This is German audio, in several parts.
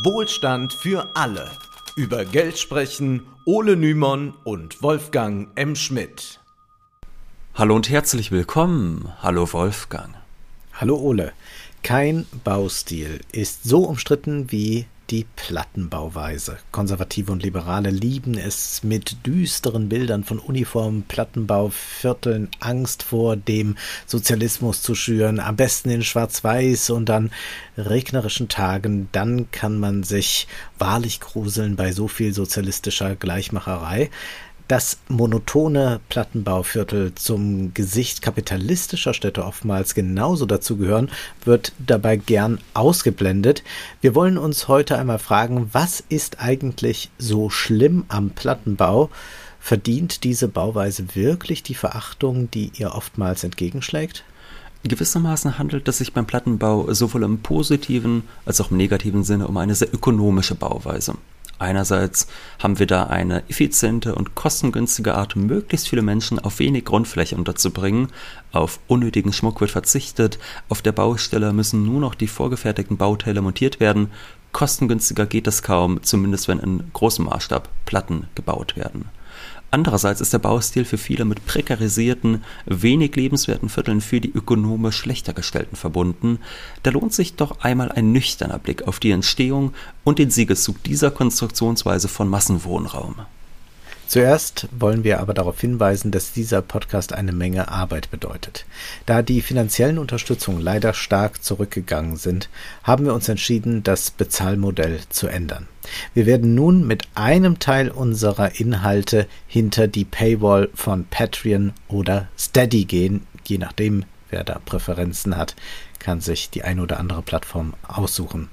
Wohlstand für alle. Über Geld sprechen Ole Nymon und Wolfgang M. Schmidt. Hallo und herzlich willkommen. Hallo Wolfgang. Hallo Ole. Kein Baustil ist so umstritten wie die Plattenbauweise. Konservative und Liberale lieben es mit düsteren Bildern von Uniformen, Plattenbauvierteln, Angst vor dem Sozialismus zu schüren, am besten in Schwarz-Weiß und an regnerischen Tagen, dann kann man sich wahrlich gruseln bei so viel sozialistischer Gleichmacherei das monotone Plattenbauviertel zum Gesicht kapitalistischer Städte oftmals genauso dazugehören, wird dabei gern ausgeblendet. Wir wollen uns heute einmal fragen, was ist eigentlich so schlimm am Plattenbau? Verdient diese Bauweise wirklich die Verachtung, die ihr oftmals entgegenschlägt? Gewissermaßen handelt es sich beim Plattenbau sowohl im positiven als auch im negativen Sinne um eine sehr ökonomische Bauweise. Einerseits haben wir da eine effiziente und kostengünstige Art, möglichst viele Menschen auf wenig Grundfläche unterzubringen. Auf unnötigen Schmuck wird verzichtet. Auf der Baustelle müssen nur noch die vorgefertigten Bauteile montiert werden. Kostengünstiger geht es kaum, zumindest wenn in großem Maßstab Platten gebaut werden. Andererseits ist der Baustil für viele mit prekarisierten, wenig lebenswerten Vierteln für die ökonomisch schlechter gestellten verbunden. Da lohnt sich doch einmal ein nüchterner Blick auf die Entstehung und den Siegeszug dieser Konstruktionsweise von Massenwohnraum. Zuerst wollen wir aber darauf hinweisen, dass dieser Podcast eine Menge Arbeit bedeutet. Da die finanziellen Unterstützungen leider stark zurückgegangen sind, haben wir uns entschieden, das Bezahlmodell zu ändern. Wir werden nun mit einem Teil unserer Inhalte hinter die Paywall von Patreon oder Steady gehen, je nachdem, wer da Präferenzen hat kann sich die eine oder andere Plattform aussuchen.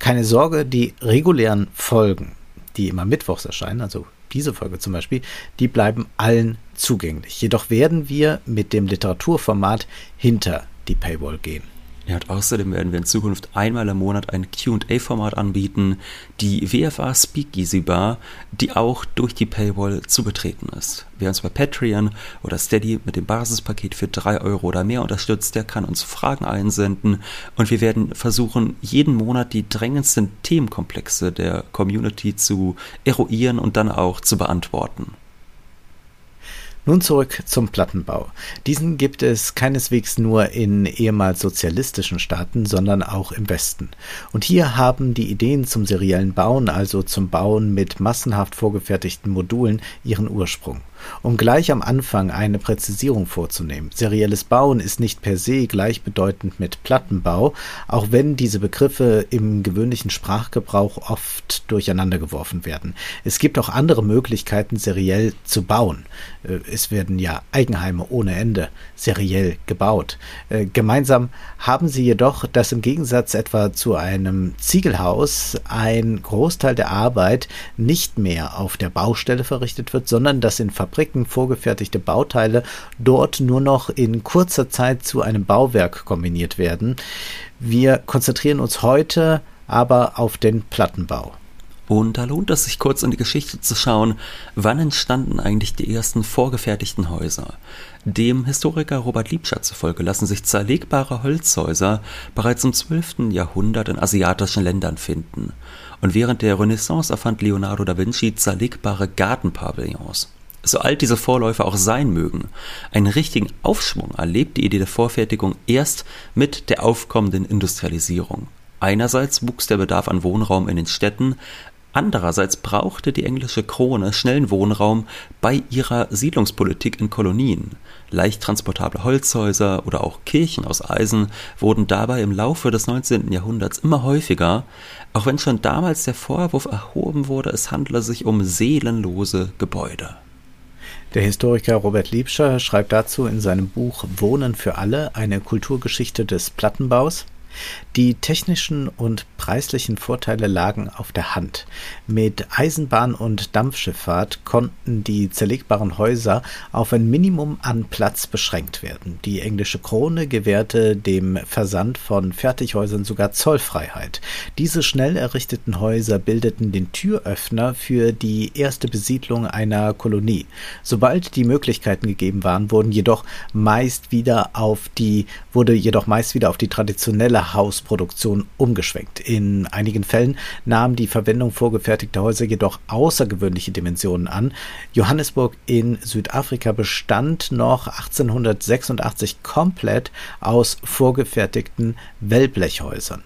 Keine Sorge, die regulären Folgen, die immer mittwochs erscheinen, also diese Folge zum Beispiel, die bleiben allen zugänglich. Jedoch werden wir mit dem Literaturformat hinter die Paywall gehen. Ja, und außerdem werden wir in Zukunft einmal im Monat ein QA-Format anbieten, die WFA Speakeasy Bar, die auch durch die Paywall zu betreten ist. Wer uns bei Patreon oder Steady mit dem Basispaket für drei Euro oder mehr unterstützt, der kann uns Fragen einsenden und wir werden versuchen, jeden Monat die drängendsten Themenkomplexe der Community zu eruieren und dann auch zu beantworten. Nun zurück zum Plattenbau. Diesen gibt es keineswegs nur in ehemals sozialistischen Staaten, sondern auch im Westen. Und hier haben die Ideen zum seriellen Bauen, also zum Bauen mit massenhaft vorgefertigten Modulen, ihren Ursprung. Um gleich am Anfang eine Präzisierung vorzunehmen. Serielles Bauen ist nicht per se gleichbedeutend mit Plattenbau, auch wenn diese Begriffe im gewöhnlichen Sprachgebrauch oft durcheinandergeworfen werden. Es gibt auch andere Möglichkeiten, seriell zu bauen. Äh, es werden ja Eigenheime ohne Ende seriell gebaut. Äh, gemeinsam haben sie jedoch, dass im Gegensatz etwa zu einem Ziegelhaus ein Großteil der Arbeit nicht mehr auf der Baustelle verrichtet wird, sondern dass in Fabriken vorgefertigte Bauteile dort nur noch in kurzer Zeit zu einem Bauwerk kombiniert werden. Wir konzentrieren uns heute aber auf den Plattenbau. Und da lohnt es sich kurz in die Geschichte zu schauen, wann entstanden eigentlich die ersten vorgefertigten Häuser. Dem Historiker Robert Liebscher zufolge lassen sich zerlegbare Holzhäuser bereits im 12. Jahrhundert in asiatischen Ländern finden. Und während der Renaissance erfand Leonardo da Vinci zerlegbare Gartenpavillons so alt diese Vorläufer auch sein mögen. Einen richtigen Aufschwung erlebt die Idee der Vorfertigung erst mit der aufkommenden Industrialisierung. Einerseits wuchs der Bedarf an Wohnraum in den Städten, andererseits brauchte die englische Krone schnellen Wohnraum bei ihrer Siedlungspolitik in Kolonien. Leicht transportable Holzhäuser oder auch Kirchen aus Eisen wurden dabei im Laufe des 19. Jahrhunderts immer häufiger, auch wenn schon damals der Vorwurf erhoben wurde, es handle sich um seelenlose Gebäude. Der Historiker Robert Liebscher schreibt dazu in seinem Buch Wohnen für alle eine Kulturgeschichte des Plattenbaus die technischen und preislichen Vorteile lagen auf der Hand. Mit Eisenbahn und Dampfschifffahrt konnten die zerlegbaren Häuser auf ein Minimum an Platz beschränkt werden. Die englische Krone gewährte dem Versand von Fertighäusern sogar Zollfreiheit. Diese schnell errichteten Häuser bildeten den Türöffner für die erste Besiedlung einer Kolonie. Sobald die Möglichkeiten gegeben waren, wurden jedoch meist wieder auf die wurde jedoch meist wieder auf die traditionelle Mehrhausproduktion umgeschwenkt. In einigen Fällen nahm die Verwendung vorgefertigter Häuser jedoch außergewöhnliche Dimensionen an. Johannesburg in Südafrika bestand noch 1886 komplett aus vorgefertigten Wellblechhäusern.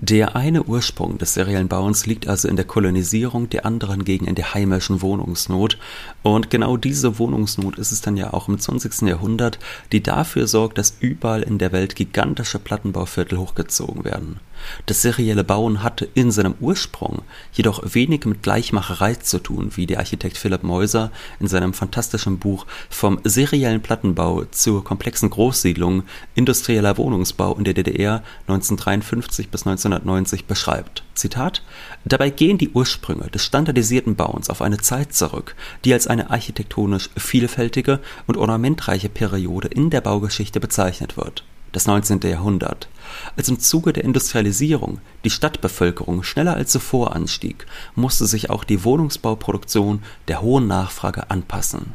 Der eine Ursprung des seriellen Bauens liegt also in der Kolonisierung, der andere hingegen in der heimischen Wohnungsnot. Und genau diese Wohnungsnot ist es dann ja auch im 20. Jahrhundert, die dafür sorgt, dass überall in der Welt gigantische Plattenbauviertel hochgezogen werden. Das serielle Bauen hatte in seinem Ursprung jedoch wenig mit Gleichmacherei zu tun, wie der Architekt Philipp Meuser in seinem fantastischen Buch Vom seriellen Plattenbau zur komplexen Großsiedlung industrieller Wohnungsbau in der DDR 1953 bis 1990 beschreibt. Zitat Dabei gehen die Ursprünge des standardisierten Bauens auf eine Zeit zurück, die als eine architektonisch vielfältige und ornamentreiche Periode in der Baugeschichte bezeichnet wird das 19. Jahrhundert, als im Zuge der Industrialisierung die Stadtbevölkerung schneller als zuvor anstieg, musste sich auch die Wohnungsbauproduktion der hohen Nachfrage anpassen.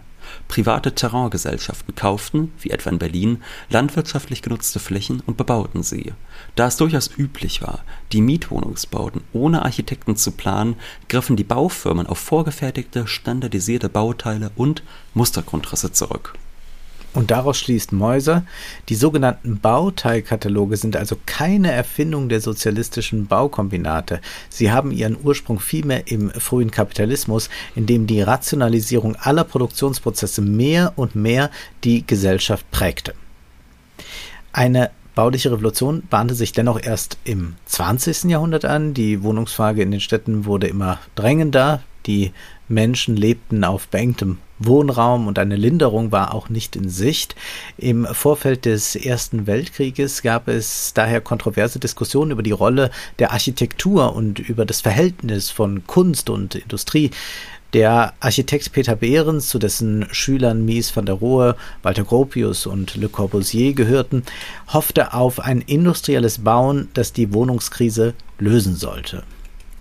Private Terraingesellschaften kauften, wie etwa in Berlin, landwirtschaftlich genutzte Flächen und bebauten sie. Da es durchaus üblich war, die Mietwohnungsbauten ohne Architekten zu planen, griffen die Baufirmen auf vorgefertigte, standardisierte Bauteile und Mustergrundrisse zurück und daraus schließt Meuser, die sogenannten Bauteilkataloge sind also keine Erfindung der sozialistischen Baukombinate. Sie haben ihren Ursprung vielmehr im frühen Kapitalismus, in dem die Rationalisierung aller Produktionsprozesse mehr und mehr die Gesellschaft prägte. Eine bauliche Revolution bahnte sich dennoch erst im 20. Jahrhundert an. Die Wohnungsfrage in den Städten wurde immer drängender. Die Menschen lebten auf beengtem Wohnraum und eine Linderung war auch nicht in Sicht. Im Vorfeld des Ersten Weltkrieges gab es daher kontroverse Diskussionen über die Rolle der Architektur und über das Verhältnis von Kunst und Industrie. Der Architekt Peter Behrens, zu dessen Schülern Mies van der Rohe, Walter Gropius und Le Corbusier gehörten, hoffte auf ein industrielles Bauen, das die Wohnungskrise lösen sollte.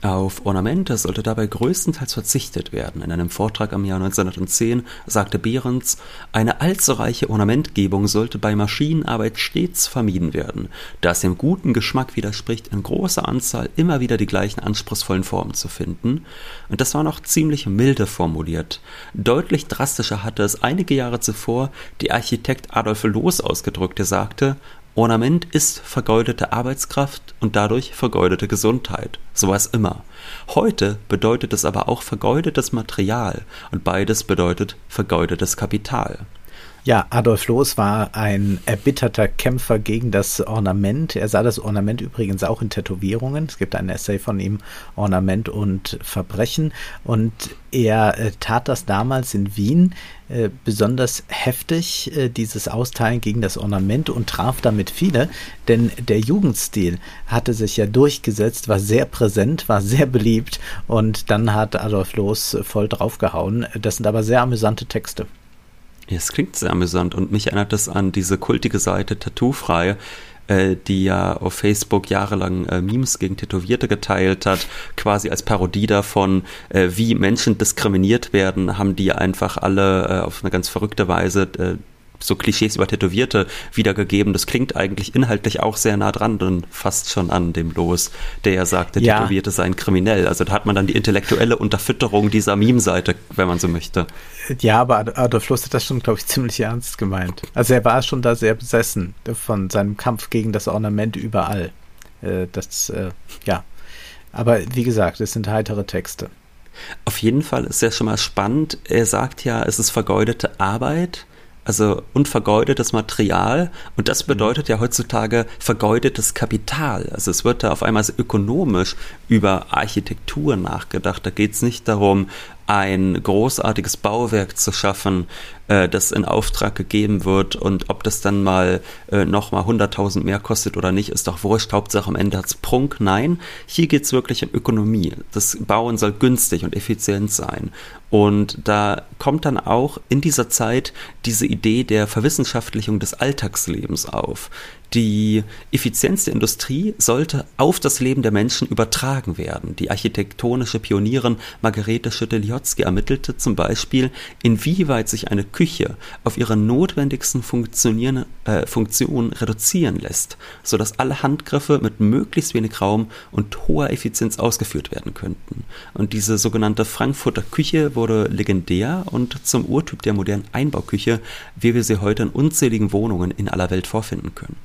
Auf Ornamente sollte dabei größtenteils verzichtet werden. In einem Vortrag am Jahr 1910 sagte Behrens, eine allzu reiche Ornamentgebung sollte bei Maschinenarbeit stets vermieden werden, da es dem guten Geschmack widerspricht, in großer Anzahl immer wieder die gleichen anspruchsvollen Formen zu finden. Und das war noch ziemlich milde formuliert. Deutlich drastischer hatte es einige Jahre zuvor die Architekt Adolf Loos ausgedrückt, der sagte, Ornament ist vergeudete Arbeitskraft und dadurch vergeudete Gesundheit. So war es immer. Heute bedeutet es aber auch vergeudetes Material und beides bedeutet vergeudetes Kapital. Ja, Adolf Loos war ein erbitterter Kämpfer gegen das Ornament. Er sah das Ornament übrigens auch in Tätowierungen. Es gibt ein Essay von ihm, Ornament und Verbrechen. Und er äh, tat das damals in Wien äh, besonders heftig, äh, dieses Austeilen gegen das Ornament und traf damit viele, denn der Jugendstil hatte sich ja durchgesetzt, war sehr präsent, war sehr beliebt und dann hat Adolf Loos voll draufgehauen. Das sind aber sehr amüsante Texte. Ja, es klingt sehr amüsant und mich erinnert das an diese kultige Seite Tattoo-frei, äh, die ja auf Facebook jahrelang äh, Memes gegen Tätowierte geteilt hat, quasi als Parodie davon, äh, wie Menschen diskriminiert werden, haben die einfach alle äh, auf eine ganz verrückte Weise äh, so Klischees über Tätowierte wiedergegeben. Das klingt eigentlich inhaltlich auch sehr nah dran und fast schon an dem Los, der ja sagte, ja. Tätowierte seien kriminell. Also da hat man dann die intellektuelle Unterfütterung dieser Meme-Seite, wenn man so möchte. Ja, aber Adolf Loos hat das schon, glaube ich, ziemlich ernst gemeint. Also er war schon da sehr besessen von seinem Kampf gegen das Ornament überall. Äh, das, äh, ja. Aber wie gesagt, es sind heitere Texte. Auf jeden Fall ist ja schon mal spannend. Er sagt ja, es ist vergeudete Arbeit also unvergeudetes Material und das bedeutet ja heutzutage vergeudetes Kapital. Also es wird da auf einmal so ökonomisch über Architektur nachgedacht. Da geht es nicht darum, ein großartiges Bauwerk zu schaffen, äh, das in Auftrag gegeben wird und ob das dann mal äh, nochmal 100.000 mehr kostet oder nicht, ist doch wurscht. Hauptsache am Ende hat's Prunk. Nein, hier geht's wirklich um Ökonomie. Das Bauen soll günstig und effizient sein. Und da kommt dann auch in dieser Zeit diese Idee der Verwissenschaftlichung des Alltagslebens auf die Effizienz der Industrie sollte auf das Leben der Menschen übertragen werden. Die architektonische Pionierin Margarete Schütte-Liotzky ermittelte zum Beispiel, inwieweit sich eine Küche auf ihre notwendigsten Funktionen, äh, Funktionen reduzieren lässt, sodass alle Handgriffe mit möglichst wenig Raum und hoher Effizienz ausgeführt werden könnten. Und diese sogenannte Frankfurter Küche wurde legendär und zum Urtyp der modernen Einbauküche, wie wir sie heute in unzähligen Wohnungen in aller Welt vorfinden können.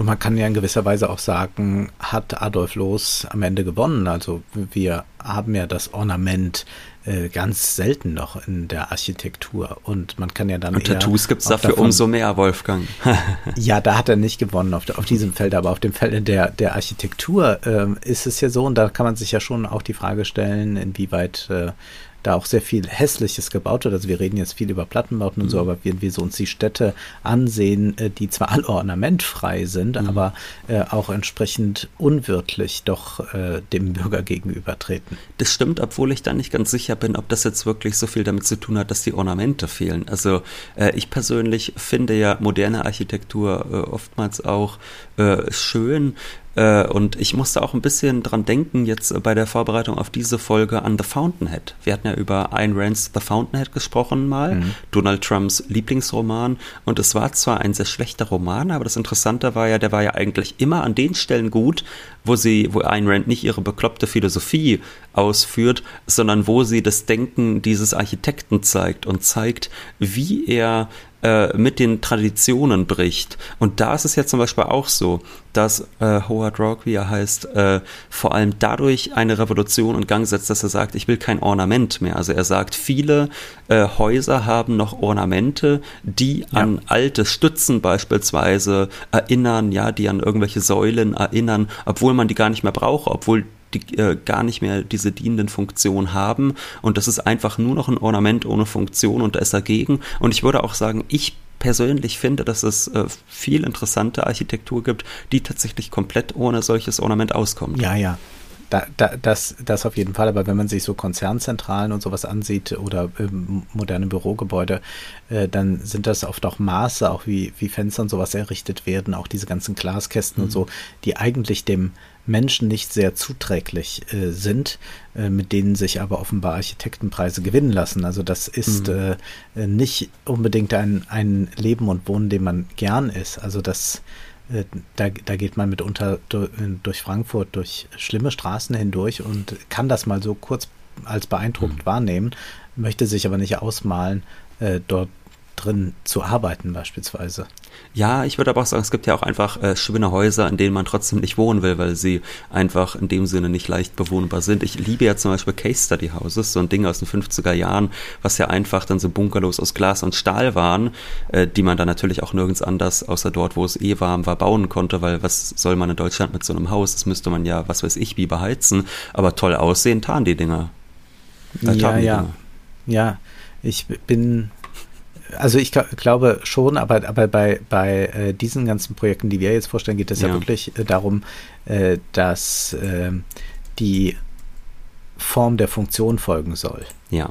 Und man kann ja in gewisser Weise auch sagen, hat Adolf Loos am Ende gewonnen. Also wir haben ja das Ornament äh, ganz selten noch in der Architektur. Und man kann ja dann. Und Tattoos gibt es dafür davon, umso mehr, Wolfgang. ja, da hat er nicht gewonnen auf, auf diesem Feld, aber auf dem Feld der, der Architektur ähm, ist es ja so, und da kann man sich ja schon auch die Frage stellen, inwieweit äh, da auch sehr viel Hässliches gebaut wird. Also wir reden jetzt viel über Plattenbauten und so, mhm. aber wenn wir so uns die Städte ansehen, äh, die zwar alle ornamentfrei sind, mhm. aber äh, auch entsprechend unwirtlich doch äh, dem Bürger gegenübertreten. Das stimmt, obwohl ich da nicht ganz sicher bin, ob das jetzt wirklich so viel damit zu tun hat, dass die Ornamente fehlen. Also äh, ich persönlich finde ja moderne Architektur äh, oftmals auch äh, schön, und ich musste auch ein bisschen dran denken, jetzt bei der Vorbereitung auf diese Folge an The Fountainhead. Wir hatten ja über Ayn Rands The Fountainhead gesprochen mal, mhm. Donald Trumps Lieblingsroman. Und es war zwar ein sehr schlechter Roman, aber das Interessante war ja, der war ja eigentlich immer an den Stellen gut, wo sie, wo Ayn Rand nicht ihre bekloppte Philosophie ausführt, sondern wo sie das Denken dieses Architekten zeigt und zeigt, wie er äh, mit den Traditionen bricht. Und da ist es ja zum Beispiel auch so, dass äh, Howard Rock, wie er heißt, äh, vor allem dadurch eine Revolution in Gang setzt, dass er sagt, ich will kein Ornament mehr. Also er sagt, viele äh, Häuser haben noch Ornamente, die ja. an alte Stützen beispielsweise erinnern, ja, die an irgendwelche Säulen erinnern, obwohl man die gar nicht mehr braucht, obwohl die äh, gar nicht mehr diese dienenden Funktionen haben und das ist einfach nur noch ein Ornament ohne Funktion und da ist dagegen und ich würde auch sagen, ich persönlich finde, dass es äh, viel interessante Architektur gibt, die tatsächlich komplett ohne solches Ornament auskommt. Ja, ja. Da, da, das, das auf jeden Fall, aber wenn man sich so Konzernzentralen und sowas ansieht oder ähm, moderne Bürogebäude, äh, dann sind das oft auch Maße, auch wie, wie Fenster und sowas errichtet werden, auch diese ganzen Glaskästen mhm. und so, die eigentlich dem Menschen nicht sehr zuträglich äh, sind, äh, mit denen sich aber offenbar Architektenpreise gewinnen lassen. Also das ist mhm. äh, nicht unbedingt ein, ein Leben und Wohnen, dem man gern ist. Also das äh, da, da geht man mitunter durch Frankfurt, durch schlimme Straßen hindurch und kann das mal so kurz als beeindruckend mhm. wahrnehmen, möchte sich aber nicht ausmalen, äh, dort drin zu arbeiten beispielsweise. Ja, ich würde aber auch sagen, es gibt ja auch einfach äh, schöne Häuser, in denen man trotzdem nicht wohnen will, weil sie einfach in dem Sinne nicht leicht bewohnbar sind. Ich liebe ja zum Beispiel Case Study Houses, so ein Ding aus den 50er Jahren, was ja einfach dann so Bunkerlos aus Glas und Stahl waren, äh, die man dann natürlich auch nirgends anders, außer dort, wo es eh warm war, bauen konnte, weil was soll man in Deutschland mit so einem Haus? Das müsste man ja, was weiß ich, wie beheizen, aber toll aussehen, tarn die Dinger. Äh, ja, ja. Dinger. Ja, ich bin also ich glaube schon, aber, aber bei, bei äh, diesen ganzen Projekten, die wir jetzt vorstellen, geht es ja. ja, wirklich äh, darum, äh, dass ähm, die Form der Funktion folgen soll. Ja.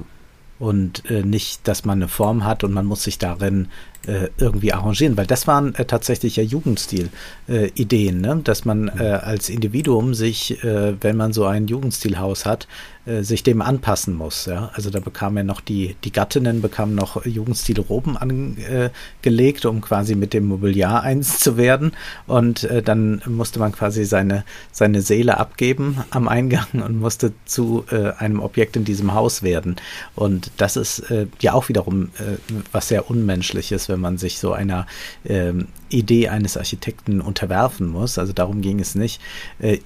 Und äh, nicht, dass man eine Form hat und man muss sich darin äh, irgendwie arrangieren, weil das waren äh, tatsächlich ja Jugendstil-Ideen, ne? dass man als Individuum sich, wenn man so ein Jugendstilhaus hat, äh, sich dem anpassen muss. Ja? Also da bekam er noch die, die Gattinnen bekamen noch Jugendstilroben angelegt, um quasi mit dem Mobiliar eins zu werden. Und äh, dann musste man quasi seine, seine Seele abgeben am Eingang und musste zu äh, einem Objekt in diesem Haus werden. Und das ist äh, ja auch wiederum äh, was sehr Unmenschliches, wenn man sich so einer ähm, Idee eines Architekten unterwerfen muss. Also darum ging es nicht.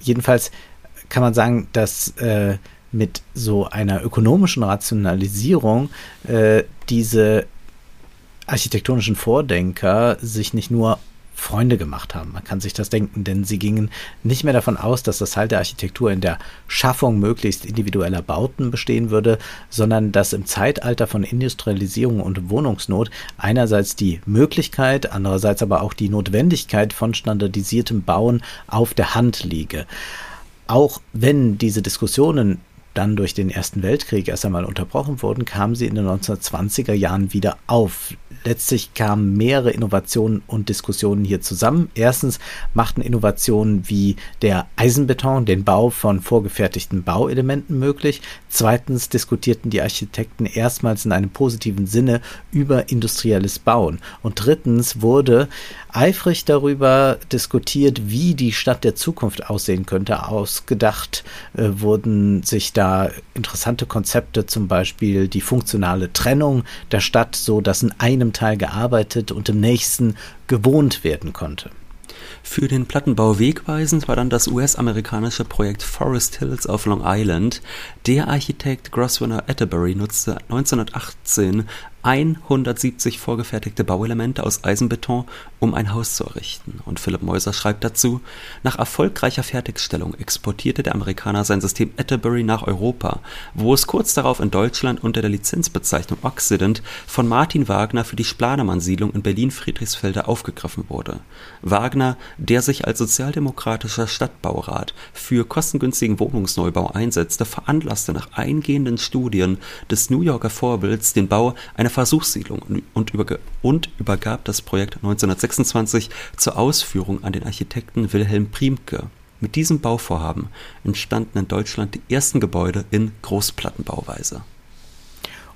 Jedenfalls kann man sagen, dass äh, mit so einer ökonomischen Rationalisierung äh, diese architektonischen Vordenker sich nicht nur Freunde gemacht haben. Man kann sich das denken, denn sie gingen nicht mehr davon aus, dass das Halt der Architektur in der Schaffung möglichst individueller Bauten bestehen würde, sondern dass im Zeitalter von Industrialisierung und Wohnungsnot einerseits die Möglichkeit, andererseits aber auch die Notwendigkeit von standardisiertem Bauen auf der Hand liege. Auch wenn diese Diskussionen dann durch den Ersten Weltkrieg erst einmal unterbrochen wurden, kamen sie in den 1920er Jahren wieder auf. Letztlich kamen mehrere Innovationen und Diskussionen hier zusammen. Erstens machten Innovationen wie der Eisenbeton den Bau von vorgefertigten Bauelementen möglich. Zweitens diskutierten die Architekten erstmals in einem positiven Sinne über industrielles Bauen. Und drittens wurde eifrig darüber diskutiert, wie die Stadt der Zukunft aussehen könnte. Ausgedacht äh, wurden sich da interessante Konzepte, zum Beispiel die funktionale Trennung der Stadt, so dass in einem Teil gearbeitet und im nächsten gewohnt werden konnte. Für den Plattenbau wegweisend war dann das US-amerikanische Projekt Forest Hills auf Long Island. Der Architekt Grosvenor Atterbury nutzte 1918 170 vorgefertigte Bauelemente aus Eisenbeton, um ein Haus zu errichten. Und Philipp Meuser schreibt dazu, nach erfolgreicher Fertigstellung exportierte der Amerikaner sein System Atterbury nach Europa, wo es kurz darauf in Deutschland unter der Lizenzbezeichnung Occident von Martin Wagner für die Splanemann-Siedlung in Berlin-Friedrichsfelde aufgegriffen wurde. Wagner, der sich als sozialdemokratischer Stadtbaurat für kostengünstigen Wohnungsneubau einsetzte, veranlasste nach eingehenden Studien des New Yorker Vorbilds den Bau einer Versuchssiedlung und, überg und übergab das Projekt 1926 zur Ausführung an den Architekten Wilhelm Priemke. Mit diesem Bauvorhaben entstanden in Deutschland die ersten Gebäude in Großplattenbauweise.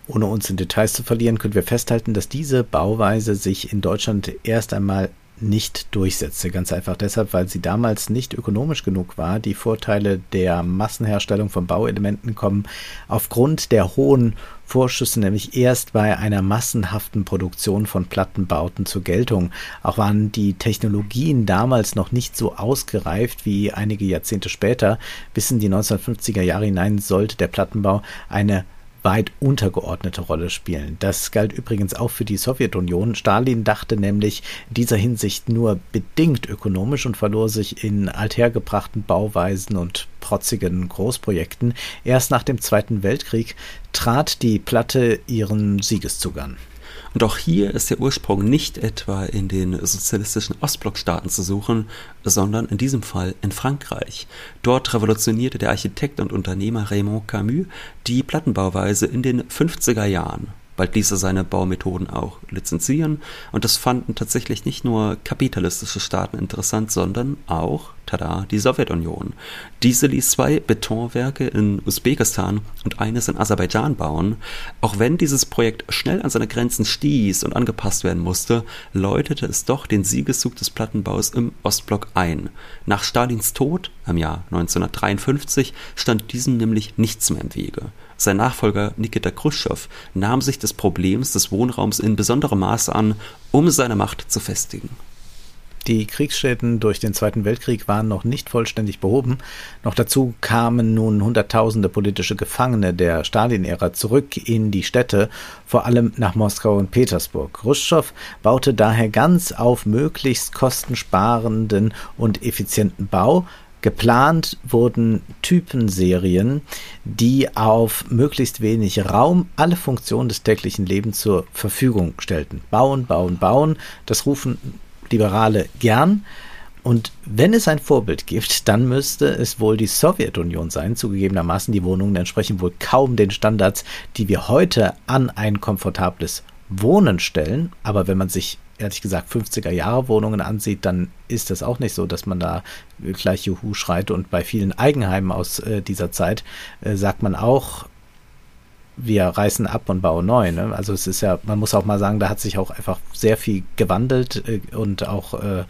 Ohne uns in Details zu verlieren, können wir festhalten, dass diese Bauweise sich in Deutschland erst einmal nicht durchsetzte. Ganz einfach deshalb, weil sie damals nicht ökonomisch genug war. Die Vorteile der Massenherstellung von Bauelementen kommen aufgrund der hohen Vorschüsse nämlich erst bei einer massenhaften Produktion von Plattenbauten zur Geltung. Auch waren die Technologien damals noch nicht so ausgereift wie einige Jahrzehnte später. Bis in die 1950er Jahre hinein sollte der Plattenbau eine weit untergeordnete Rolle spielen. Das galt übrigens auch für die Sowjetunion. Stalin dachte nämlich dieser Hinsicht nur bedingt ökonomisch und verlor sich in althergebrachten Bauweisen und protzigen Großprojekten. Erst nach dem Zweiten Weltkrieg trat die Platte ihren Siegeszug an. Auch hier ist der Ursprung nicht etwa in den sozialistischen Ostblockstaaten zu suchen, sondern in diesem Fall in Frankreich. Dort revolutionierte der Architekt und Unternehmer Raymond Camus die Plattenbauweise in den 50er Jahren. Bald ließ er seine Baumethoden auch lizenzieren und das fanden tatsächlich nicht nur kapitalistische Staaten interessant, sondern auch tada, die Sowjetunion. Diese ließ zwei Betonwerke in Usbekistan und eines in Aserbaidschan bauen. Auch wenn dieses Projekt schnell an seine Grenzen stieß und angepasst werden musste, läutete es doch den Siegeszug des Plattenbaus im Ostblock ein. Nach Stalins Tod im Jahr 1953 stand diesem nämlich nichts mehr im Wege. Sein Nachfolger Nikita Khrushchev nahm sich des Problems des Wohnraums in besonderem Maße an, um seine Macht zu festigen. Die Kriegsschäden durch den Zweiten Weltkrieg waren noch nicht vollständig behoben. Noch dazu kamen nun Hunderttausende politische Gefangene der Stalin-Ära zurück in die Städte, vor allem nach Moskau und Petersburg. Khrushchev baute daher ganz auf möglichst kostensparenden und effizienten Bau, Geplant wurden Typenserien, die auf möglichst wenig Raum alle Funktionen des täglichen Lebens zur Verfügung stellten. Bauen, bauen, bauen, das rufen Liberale gern. Und wenn es ein Vorbild gibt, dann müsste es wohl die Sowjetunion sein. Zugegebenermaßen, die Wohnungen entsprechen wohl kaum den Standards, die wir heute an ein komfortables Wohnen stellen. Aber wenn man sich ehrlich gesagt 50er Jahre Wohnungen ansieht, dann ist es auch nicht so, dass man da gleich Juhu schreit. Und bei vielen Eigenheimen aus äh, dieser Zeit äh, sagt man auch, wir reißen ab und bauen neu. Ne? Also es ist ja, man muss auch mal sagen, da hat sich auch einfach sehr viel gewandelt äh, und auch äh,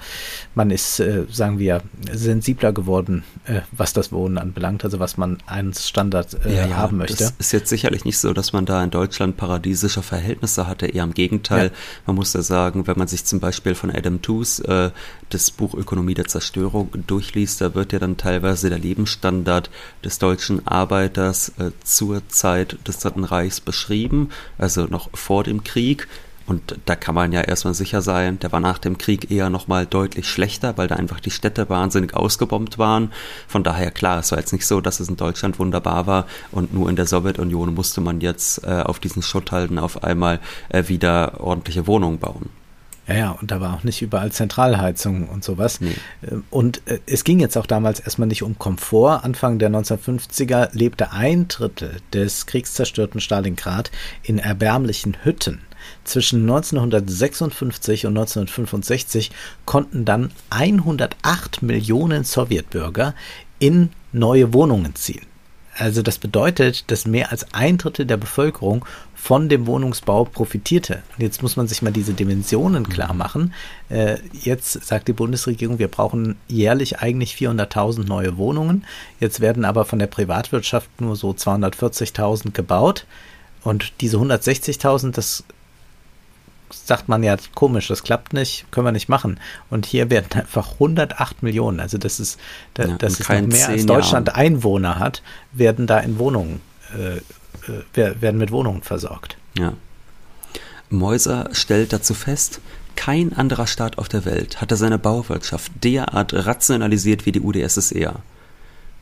man ist, äh, sagen wir, sensibler geworden, äh, was das Wohnen anbelangt, also was man als Standard äh, ja, haben ja, möchte. Es ist jetzt sicherlich nicht so, dass man da in Deutschland paradiesische Verhältnisse hatte, eher im Gegenteil. Ja. Man muss ja sagen, wenn man sich zum Beispiel von Adam Tooze äh, das Buch Ökonomie der Zerstörung durchliest, da wird ja dann teilweise der Lebensstandard des deutschen Arbeiters zur Zeit des Dritten Reichs beschrieben, also noch vor dem Krieg. Und da kann man ja erstmal sicher sein, der war nach dem Krieg eher nochmal deutlich schlechter, weil da einfach die Städte wahnsinnig ausgebombt waren. Von daher klar, es war jetzt nicht so, dass es in Deutschland wunderbar war und nur in der Sowjetunion musste man jetzt äh, auf diesen Schutthalden auf einmal äh, wieder ordentliche Wohnungen bauen. Ja, ja, und da war auch nicht überall Zentralheizung und sowas. Nee. Ähm, und äh, es ging jetzt auch damals erstmal nicht um Komfort. Anfang der 1950er lebte ein Drittel des kriegszerstörten Stalingrad in erbärmlichen Hütten. Zwischen 1956 und 1965 konnten dann 108 Millionen Sowjetbürger in neue Wohnungen ziehen. Also das bedeutet, dass mehr als ein Drittel der Bevölkerung von dem Wohnungsbau profitierte. Jetzt muss man sich mal diese Dimensionen mhm. klar machen. Äh, jetzt sagt die Bundesregierung, wir brauchen jährlich eigentlich 400.000 neue Wohnungen. Jetzt werden aber von der Privatwirtschaft nur so 240.000 gebaut. Und diese 160.000, das sagt man ja komisch, das klappt nicht, können wir nicht machen. Und hier werden einfach 108 Millionen, also das ist, da, ja, das ist noch mehr als Deutschland Jahren. Einwohner hat, werden da in Wohnungen, äh, werden mit Wohnungen versorgt. Ja. Mäuser stellt dazu fest, kein anderer Staat auf der Welt hatte seine Bauwirtschaft derart rationalisiert wie die UdSSR.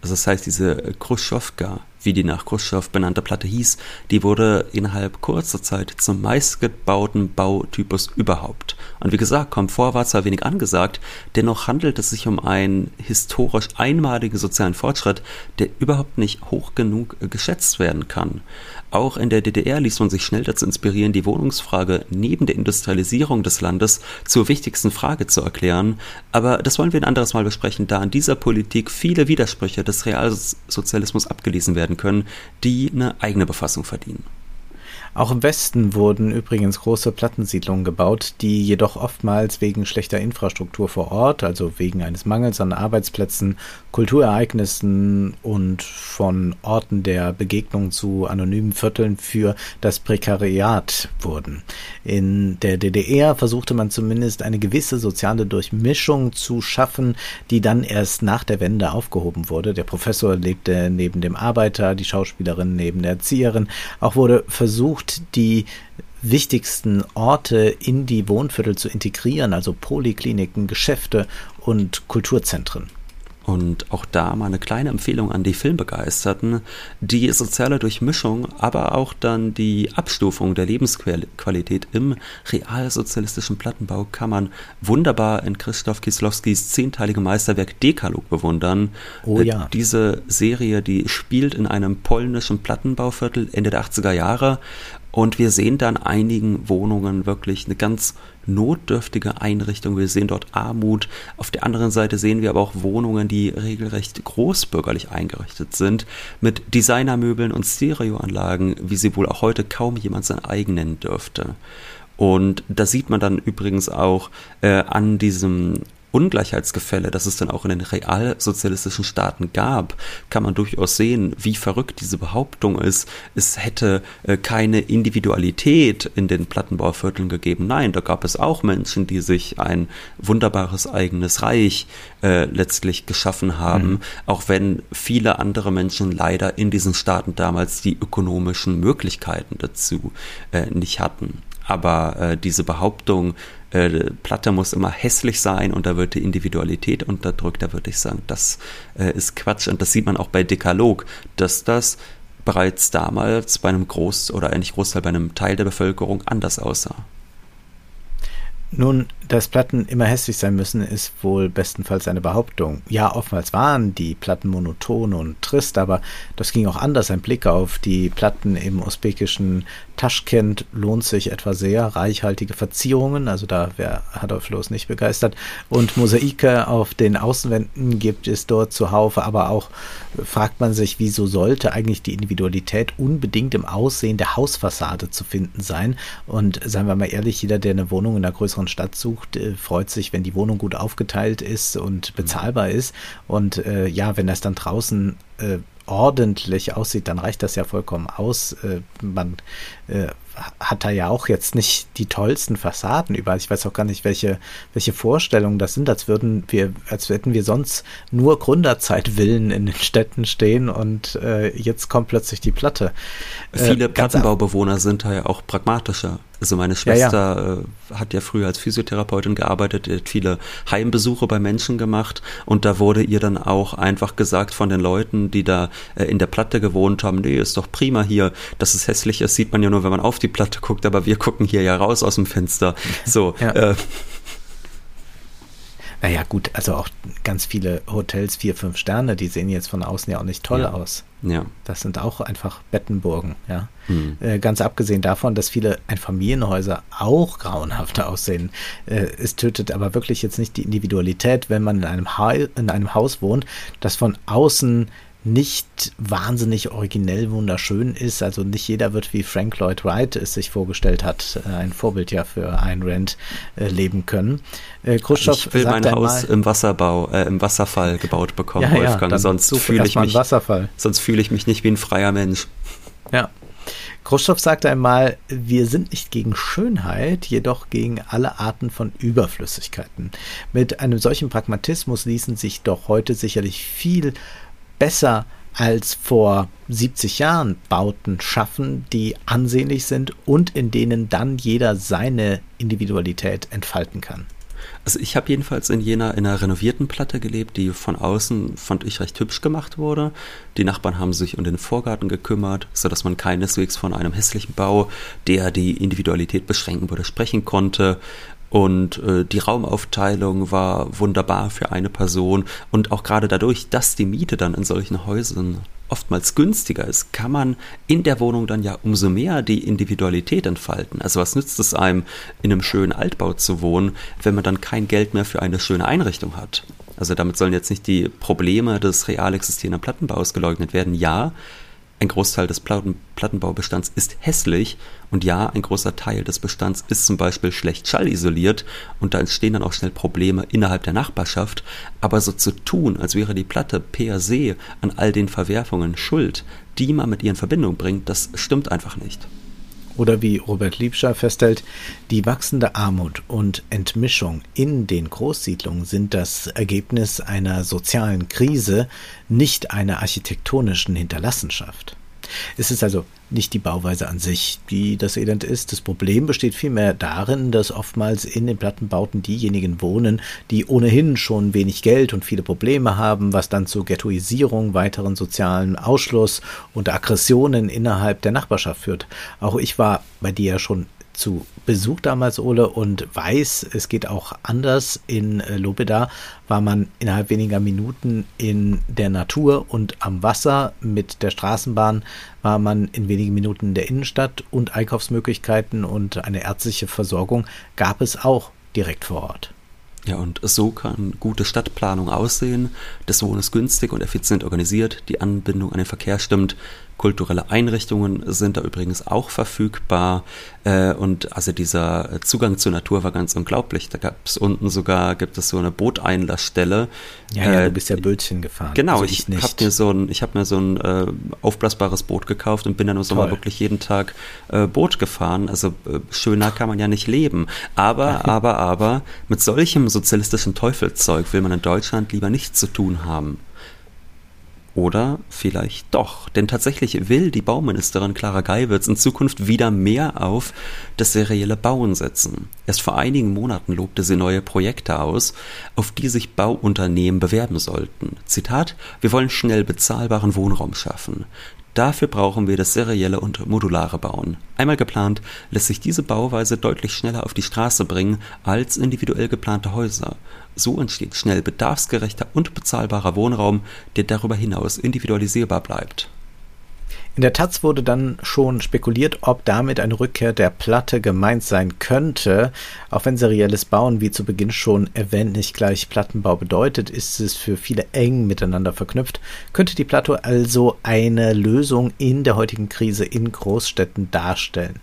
Also das heißt, diese Khrushchevka, wie die nach Khrushchev benannte Platte hieß, die wurde innerhalb kurzer Zeit zum meistgebauten Bautypus überhaupt. Und wie gesagt, Komfort war zwar wenig angesagt, dennoch handelt es sich um einen historisch einmaligen sozialen Fortschritt, der überhaupt nicht hoch genug geschätzt werden kann. Auch in der DDR ließ man sich schnell dazu inspirieren, die Wohnungsfrage neben der Industrialisierung des Landes zur wichtigsten Frage zu erklären. Aber das wollen wir ein anderes Mal besprechen, da in dieser Politik viele Widersprüche des Realsozialismus abgelesen werden können, die eine eigene Befassung verdienen. Auch im Westen wurden übrigens große Plattensiedlungen gebaut, die jedoch oftmals wegen schlechter Infrastruktur vor Ort, also wegen eines Mangels an Arbeitsplätzen, Kulturereignissen und von Orten der Begegnung zu anonymen Vierteln für das Prekariat wurden. In der DDR versuchte man zumindest eine gewisse soziale Durchmischung zu schaffen, die dann erst nach der Wende aufgehoben wurde. Der Professor lebte neben dem Arbeiter, die Schauspielerin neben der Erzieherin. Auch wurde versucht, versucht, die wichtigsten Orte in die Wohnviertel zu integrieren, also Polikliniken, Geschäfte und Kulturzentren. Und auch da mal eine kleine Empfehlung an die Filmbegeisterten. Die soziale Durchmischung, aber auch dann die Abstufung der Lebensqualität im realsozialistischen Plattenbau kann man wunderbar in Christoph Kieslowskis zehnteilige Meisterwerk Dekalog bewundern. Oh ja. Diese Serie, die spielt in einem polnischen Plattenbauviertel Ende der 80er Jahre und wir sehen dann einigen Wohnungen wirklich eine ganz notdürftige Einrichtung. Wir sehen dort Armut. Auf der anderen Seite sehen wir aber auch Wohnungen, die regelrecht großbürgerlich eingerichtet sind, mit Designermöbeln und Stereoanlagen, wie sie wohl auch heute kaum jemand sein eigen nennen dürfte. Und da sieht man dann übrigens auch äh, an diesem Ungleichheitsgefälle, das es dann auch in den realsozialistischen Staaten gab, kann man durchaus sehen, wie verrückt diese Behauptung ist. Es hätte äh, keine Individualität in den Plattenbauvierteln gegeben. Nein, da gab es auch Menschen, die sich ein wunderbares eigenes Reich äh, letztlich geschaffen haben, mhm. auch wenn viele andere Menschen leider in diesen Staaten damals die ökonomischen Möglichkeiten dazu äh, nicht hatten. Aber äh, diese Behauptung, äh, Platte muss immer hässlich sein und da wird die Individualität unterdrückt, da würde ich sagen, das äh, ist Quatsch. Und das sieht man auch bei Dekalog, dass das bereits damals bei einem Groß- oder eigentlich Großteil bei einem Teil der Bevölkerung anders aussah. Nun, dass Platten immer hässlich sein müssen, ist wohl bestenfalls eine Behauptung. Ja, oftmals waren die Platten monoton und trist, aber das ging auch anders. Ein Blick auf die Platten im usbekischen Taschkent lohnt sich etwa sehr. Reichhaltige Verzierungen, also da wäre Adolf Loos nicht begeistert. Und Mosaike auf den Außenwänden gibt es dort zuhauf, aber auch fragt man sich, wieso sollte eigentlich die Individualität unbedingt im Aussehen der Hausfassade zu finden sein? Und seien wir mal ehrlich, jeder, der eine Wohnung in einer größeren Stadt sucht, sucht, äh, freut sich, wenn die Wohnung gut aufgeteilt ist und bezahlbar ist. Und äh, ja, wenn das dann draußen äh, ordentlich aussieht, dann reicht das ja vollkommen aus. Äh, man äh, hat da ja auch jetzt nicht die tollsten Fassaden überall. Ich weiß auch gar nicht, welche, welche Vorstellungen das sind, als würden wir, als hätten wir sonst nur Gründerzeitvillen in den Städten stehen und äh, jetzt kommt plötzlich die Platte. Viele Plattenbaubewohner sind da ja auch pragmatischer. Also meine Schwester ja, ja. Äh, hat ja früher als Physiotherapeutin gearbeitet, hat viele Heimbesuche bei Menschen gemacht und da wurde ihr dann auch einfach gesagt von den Leuten, die da äh, in der Platte gewohnt haben, nee, ist doch prima hier, dass es hässlich ist, sieht man ja nur, wenn man auf die Platte guckt, aber wir gucken hier ja raus aus dem Fenster. So, ja. äh, naja, gut, also auch ganz viele Hotels, vier, fünf Sterne, die sehen jetzt von außen ja auch nicht toll ja. aus. Ja. Das sind auch einfach Bettenburgen, ja. Mhm. Äh, ganz abgesehen davon, dass viele Einfamilienhäuser auch grauenhaft aussehen. Äh, es tötet aber wirklich jetzt nicht die Individualität, wenn man in einem, ha in einem Haus wohnt, das von außen nicht wahnsinnig originell wunderschön ist. Also nicht jeder wird wie Frank Lloyd Wright es sich vorgestellt hat, äh, ein Vorbild ja für Ayn Rand äh, leben können. Äh, Khrushchev ich will mein Haus im Wasserbau, äh, im Wasserfall gebaut bekommen, ja, Wolfgang. Ja, sonst fühle ich mich, sonst fühle ich mich nicht wie ein freier Mensch. Ja. Khrushchev sagte einmal, wir sind nicht gegen Schönheit, jedoch gegen alle Arten von Überflüssigkeiten. Mit einem solchen Pragmatismus ließen sich doch heute sicherlich viel besser als vor 70 Jahren Bauten schaffen, die ansehnlich sind und in denen dann jeder seine Individualität entfalten kann. Also ich habe jedenfalls in Jena in einer renovierten Platte gelebt, die von außen, fand ich, recht hübsch gemacht wurde. Die Nachbarn haben sich um den Vorgarten gekümmert, sodass man keineswegs von einem hässlichen Bau, der die Individualität beschränken würde, sprechen konnte. Und äh, die Raumaufteilung war wunderbar für eine Person. Und auch gerade dadurch, dass die Miete dann in solchen Häusern oftmals günstiger ist, kann man in der Wohnung dann ja umso mehr die Individualität entfalten. Also was nützt es einem, in einem schönen Altbau zu wohnen, wenn man dann kein Geld mehr für eine schöne Einrichtung hat? Also damit sollen jetzt nicht die Probleme des real existierenden Plattenbaus geleugnet werden. Ja, ein Großteil des Plattenbaubestands ist hässlich und ja, ein großer Teil des Bestands ist zum Beispiel schlecht schallisoliert und da entstehen dann auch schnell Probleme innerhalb der Nachbarschaft. Aber so zu tun, als wäre die Platte per se an all den Verwerfungen schuld, die man mit ihr in Verbindung bringt, das stimmt einfach nicht. Oder wie Robert Liebscher feststellt, die wachsende Armut und Entmischung in den Großsiedlungen sind das Ergebnis einer sozialen Krise, nicht einer architektonischen Hinterlassenschaft. Es ist also nicht die Bauweise an sich, die das Elend ist. Das Problem besteht vielmehr darin, dass oftmals in den Plattenbauten diejenigen wohnen, die ohnehin schon wenig Geld und viele Probleme haben, was dann zu Ghettoisierung, weiteren sozialen Ausschluss und Aggressionen innerhalb der Nachbarschaft führt. Auch ich war bei dir ja schon zu Besuch damals, Ole, und weiß, es geht auch anders. In äh, Lobeda war man innerhalb weniger Minuten in der Natur und am Wasser. Mit der Straßenbahn war man in wenigen Minuten in der Innenstadt und Einkaufsmöglichkeiten und eine ärztliche Versorgung gab es auch direkt vor Ort. Ja, und so kann gute Stadtplanung aussehen. Das Wohnen ist günstig und effizient organisiert, die Anbindung an den Verkehr stimmt, Kulturelle Einrichtungen sind da übrigens auch verfügbar. Äh, und also dieser Zugang zur Natur war ganz unglaublich. Da gab es unten sogar, gibt es so eine Booteinlassstelle. Ja, ja, du bist ja Bötchen gefahren. Genau, also ich, ich habe mir so ein, ich habe mir so ein äh, aufblasbares Boot gekauft und bin dann im Sommer wirklich jeden Tag äh, Boot gefahren. Also äh, schöner kann man ja nicht leben. Aber, aber, aber, mit solchem sozialistischen Teufelzeug will man in Deutschland lieber nichts zu tun haben. Oder vielleicht doch, denn tatsächlich will die Bauministerin Clara Geiwitz in Zukunft wieder mehr auf das serielle Bauen setzen. Erst vor einigen Monaten lobte sie neue Projekte aus, auf die sich Bauunternehmen bewerben sollten. Zitat, wir wollen schnell bezahlbaren Wohnraum schaffen. Dafür brauchen wir das serielle und modulare Bauen. Einmal geplant, lässt sich diese Bauweise deutlich schneller auf die Straße bringen als individuell geplante Häuser. So entsteht schnell bedarfsgerechter und bezahlbarer Wohnraum, der darüber hinaus individualisierbar bleibt. In der Taz wurde dann schon spekuliert, ob damit eine Rückkehr der Platte gemeint sein könnte. Auch wenn serielles Bauen, wie zu Beginn schon erwähnt, nicht gleich Plattenbau bedeutet, ist es für viele eng miteinander verknüpft. Könnte die Platte also eine Lösung in der heutigen Krise in Großstädten darstellen?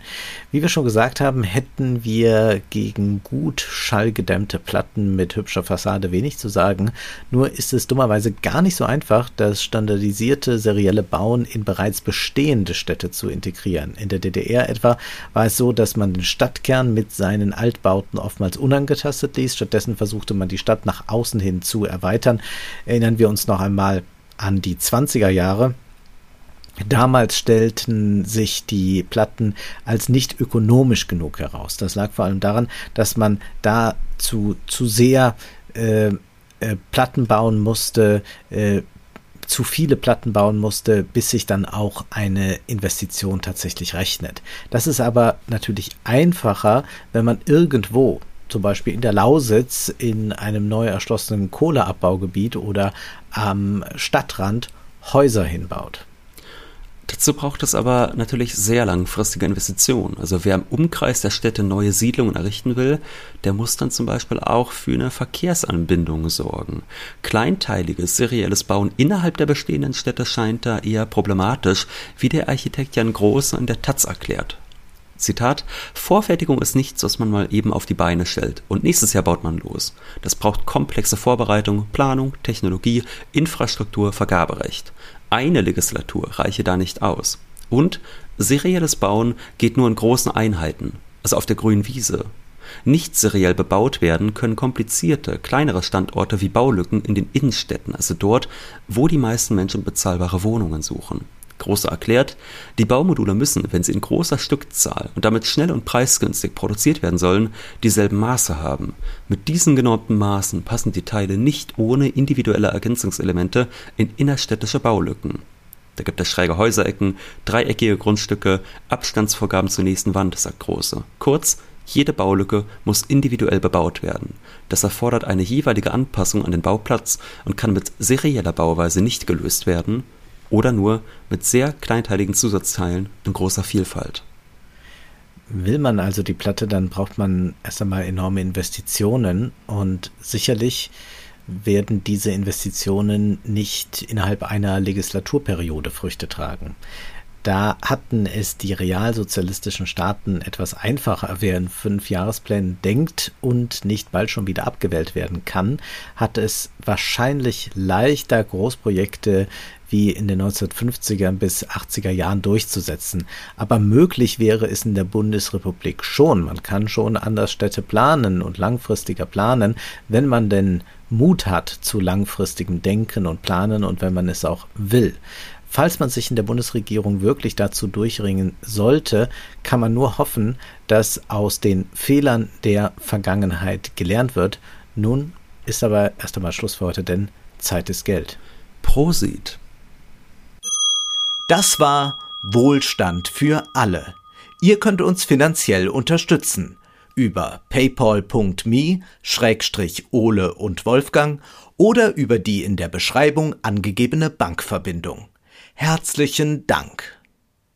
Wie wir schon gesagt haben, hätten wir gegen gut schallgedämmte Platten mit hübscher Fassade wenig zu sagen. Nur ist es dummerweise gar nicht so einfach, das standardisierte serielle Bauen in bereits bestehende Städte zu integrieren. In der DDR etwa war es so, dass man den Stadtkern mit seinen Altbauten oftmals unangetastet ließ. Stattdessen versuchte man die Stadt nach außen hin zu erweitern. Erinnern wir uns noch einmal an die 20er Jahre Damals stellten sich die Platten als nicht ökonomisch genug heraus. Das lag vor allem daran, dass man da zu, sehr äh, äh, Platten bauen musste, äh, zu viele Platten bauen musste, bis sich dann auch eine Investition tatsächlich rechnet. Das ist aber natürlich einfacher, wenn man irgendwo zum Beispiel in der Lausitz in einem neu erschlossenen Kohleabbaugebiet oder am Stadtrand Häuser hinbaut. Dazu braucht es aber natürlich sehr langfristige Investitionen. Also wer im Umkreis der Städte neue Siedlungen errichten will, der muss dann zum Beispiel auch für eine Verkehrsanbindung sorgen. Kleinteiliges, serielles Bauen innerhalb der bestehenden Städte scheint da eher problematisch, wie der Architekt Jan Groß in der Taz erklärt. Zitat, Vorfertigung ist nichts, was man mal eben auf die Beine stellt und nächstes Jahr baut man los. Das braucht komplexe Vorbereitung, Planung, Technologie, Infrastruktur, Vergaberecht. Eine Legislatur reiche da nicht aus. Und serielles Bauen geht nur in großen Einheiten, also auf der grünen Wiese. Nicht seriell bebaut werden können komplizierte, kleinere Standorte wie Baulücken in den Innenstädten, also dort, wo die meisten Menschen bezahlbare Wohnungen suchen. Große erklärt, die Baumodule müssen, wenn sie in großer Stückzahl und damit schnell und preisgünstig produziert werden sollen, dieselben Maße haben. Mit diesen genormten Maßen passen die Teile nicht ohne individuelle Ergänzungselemente in innerstädtische Baulücken. Da gibt es schräge Häuserecken, dreieckige Grundstücke, Abstandsvorgaben zur nächsten Wand, sagt Große. Kurz, jede Baulücke muss individuell bebaut werden. Das erfordert eine jeweilige Anpassung an den Bauplatz und kann mit serieller Bauweise nicht gelöst werden, oder nur mit sehr kleinteiligen Zusatzteilen in großer Vielfalt. Will man also die Platte, dann braucht man erst einmal enorme Investitionen und sicherlich werden diese Investitionen nicht innerhalb einer Legislaturperiode Früchte tragen. Da hatten es die realsozialistischen Staaten etwas einfacher. Wer in fünf Jahresplänen denkt und nicht bald schon wieder abgewählt werden kann, hat es wahrscheinlich leichter, Großprojekte wie in den 1950er bis 80er Jahren durchzusetzen. Aber möglich wäre es in der Bundesrepublik schon. Man kann schon anders Städte planen und langfristiger planen, wenn man denn Mut hat zu langfristigem Denken und Planen und wenn man es auch will. Falls man sich in der Bundesregierung wirklich dazu durchringen sollte, kann man nur hoffen, dass aus den Fehlern der Vergangenheit gelernt wird. Nun ist aber erst einmal Schluss für heute, denn Zeit ist Geld. Prosit. Das war Wohlstand für alle. Ihr könnt uns finanziell unterstützen über paypal.me-ole und Wolfgang oder über die in der Beschreibung angegebene Bankverbindung. Herzlichen Dank.